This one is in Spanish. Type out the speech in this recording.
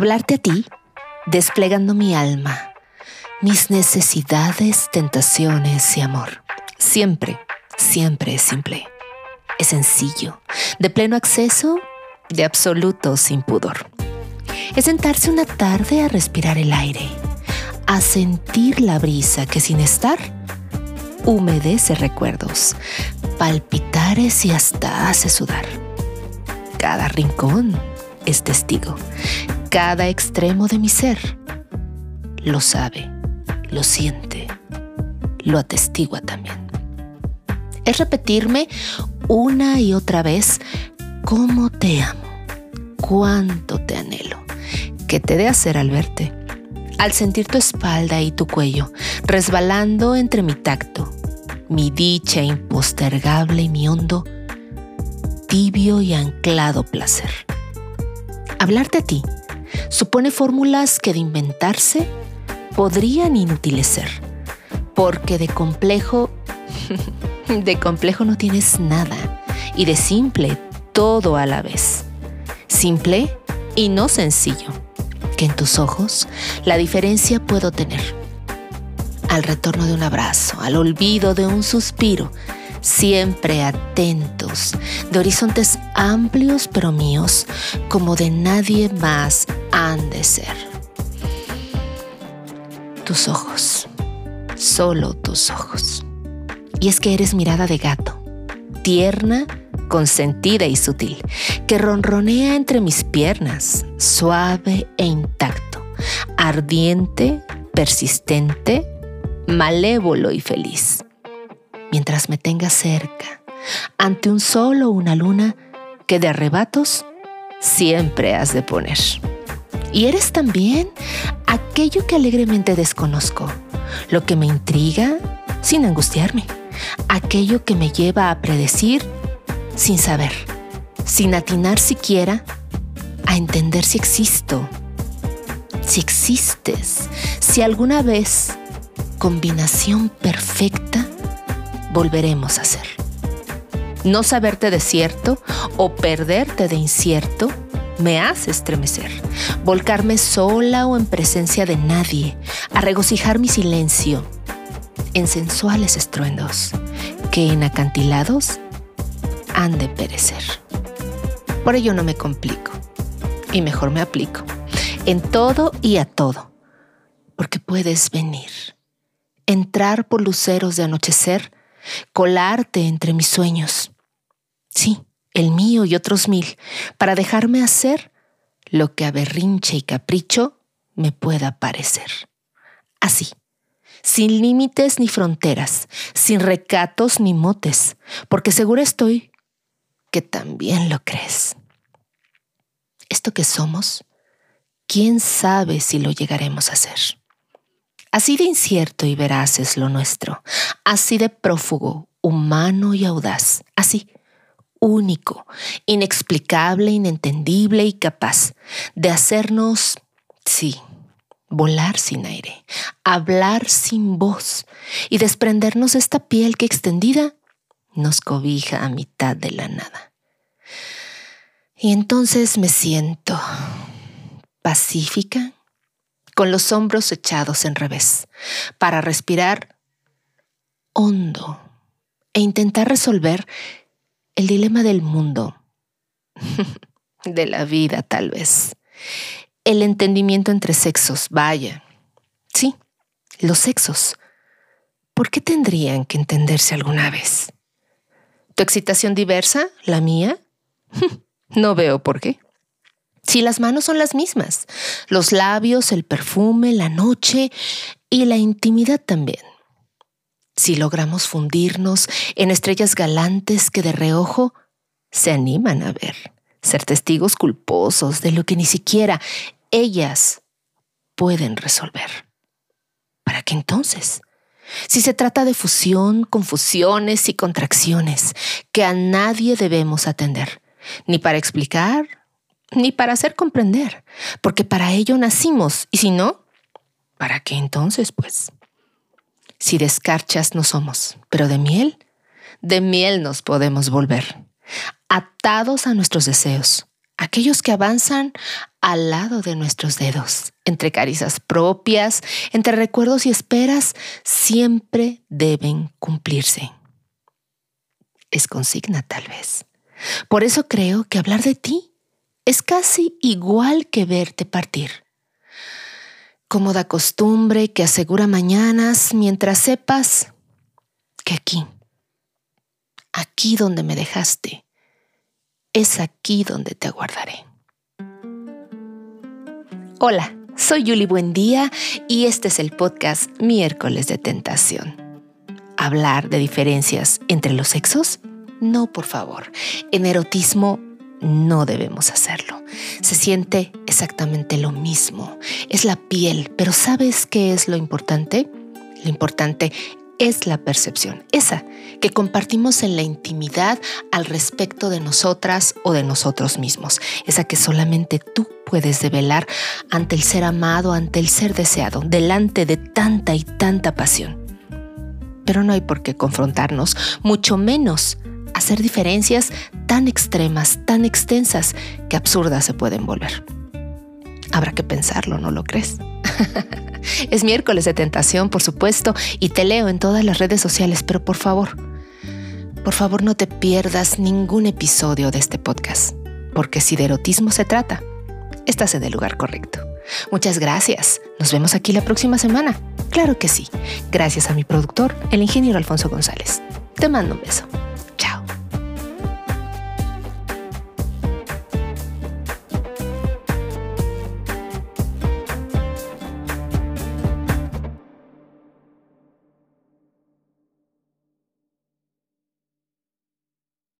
Hablarte a ti, desplegando mi alma, mis necesidades, tentaciones y amor. Siempre, siempre es simple. Es sencillo, de pleno acceso, de absoluto sin pudor. Es sentarse una tarde a respirar el aire, a sentir la brisa que sin estar humedece recuerdos, palpitares y hasta hace sudar. Cada rincón es testigo, cada extremo de mi ser lo sabe, lo siente, lo atestigua también. Es repetirme una y otra vez cómo te amo, cuánto te anhelo, qué te de hacer al verte, al sentir tu espalda y tu cuello resbalando entre mi tacto, mi dicha impostergable y mi hondo, tibio y anclado placer. Hablarte a ti supone fórmulas que de inventarse podrían inutilecer, porque de complejo, de complejo no tienes nada y de simple todo a la vez. Simple y no sencillo, que en tus ojos la diferencia puedo tener. Al retorno de un abrazo, al olvido de un suspiro, siempre atentos, de horizontes amplios pero míos, como de nadie más han de ser. Tus ojos, solo tus ojos. Y es que eres mirada de gato, tierna, consentida y sutil, que ronronea entre mis piernas, suave e intacto, ardiente, persistente, malévolo y feliz mientras me tengas cerca, ante un sol o una luna que de arrebatos siempre has de poner. Y eres también aquello que alegremente desconozco, lo que me intriga sin angustiarme, aquello que me lleva a predecir sin saber, sin atinar siquiera a entender si existo, si existes, si alguna vez combinación perfecta volveremos a ser. No saberte de cierto o perderte de incierto me hace estremecer, volcarme sola o en presencia de nadie, a regocijar mi silencio en sensuales estruendos que en acantilados han de perecer. Por ello no me complico y mejor me aplico en todo y a todo, porque puedes venir, entrar por luceros de anochecer colarte entre mis sueños. Sí, el mío y otros mil, para dejarme hacer lo que a berrinche y capricho me pueda parecer. Así, sin límites ni fronteras, sin recatos ni motes, porque segura estoy que también lo crees. Esto que somos, quién sabe si lo llegaremos a ser. Así de incierto y veraz es lo nuestro, así de prófugo, humano y audaz, así, único, inexplicable, inentendible y capaz de hacernos, sí, volar sin aire, hablar sin voz y desprendernos esta piel que extendida nos cobija a mitad de la nada. Y entonces me siento pacífica, con los hombros echados en revés, para respirar hondo e intentar resolver el dilema del mundo, de la vida tal vez, el entendimiento entre sexos, vaya, sí, los sexos. ¿Por qué tendrían que entenderse alguna vez? ¿Tu excitación diversa, la mía? no veo por qué si las manos son las mismas, los labios, el perfume, la noche y la intimidad también. Si logramos fundirnos en estrellas galantes que de reojo se animan a ver, ser testigos culposos de lo que ni siquiera ellas pueden resolver. ¿Para qué entonces? Si se trata de fusión, confusiones y contracciones que a nadie debemos atender, ni para explicar, ni para hacer comprender, porque para ello nacimos, y si no, ¿para qué entonces, pues? Si de escarchas no somos, pero de miel, de miel nos podemos volver, atados a nuestros deseos, aquellos que avanzan al lado de nuestros dedos, entre caricias propias, entre recuerdos y esperas, siempre deben cumplirse. Es consigna tal vez. Por eso creo que hablar de ti es casi igual que verte partir. Cómoda costumbre que asegura mañanas mientras sepas que aquí, aquí donde me dejaste, es aquí donde te aguardaré. Hola, soy Yuli Buendía y este es el podcast Miércoles de Tentación. ¿Hablar de diferencias entre los sexos? No, por favor. En erotismo no debemos hacerlo. Se siente exactamente lo mismo. Es la piel, pero ¿sabes qué es lo importante? Lo importante es la percepción, esa que compartimos en la intimidad al respecto de nosotras o de nosotros mismos, esa que solamente tú puedes develar ante el ser amado, ante el ser deseado, delante de tanta y tanta pasión. Pero no hay por qué confrontarnos, mucho menos hacer diferencias tan extremas, tan extensas, que absurdas se pueden volver. Habrá que pensarlo, ¿no lo crees? es miércoles de tentación, por supuesto, y te leo en todas las redes sociales, pero por favor, por favor no te pierdas ningún episodio de este podcast, porque si de erotismo se trata, estás en el lugar correcto. Muchas gracias. Nos vemos aquí la próxima semana. Claro que sí. Gracias a mi productor, el ingeniero Alfonso González. Te mando un beso.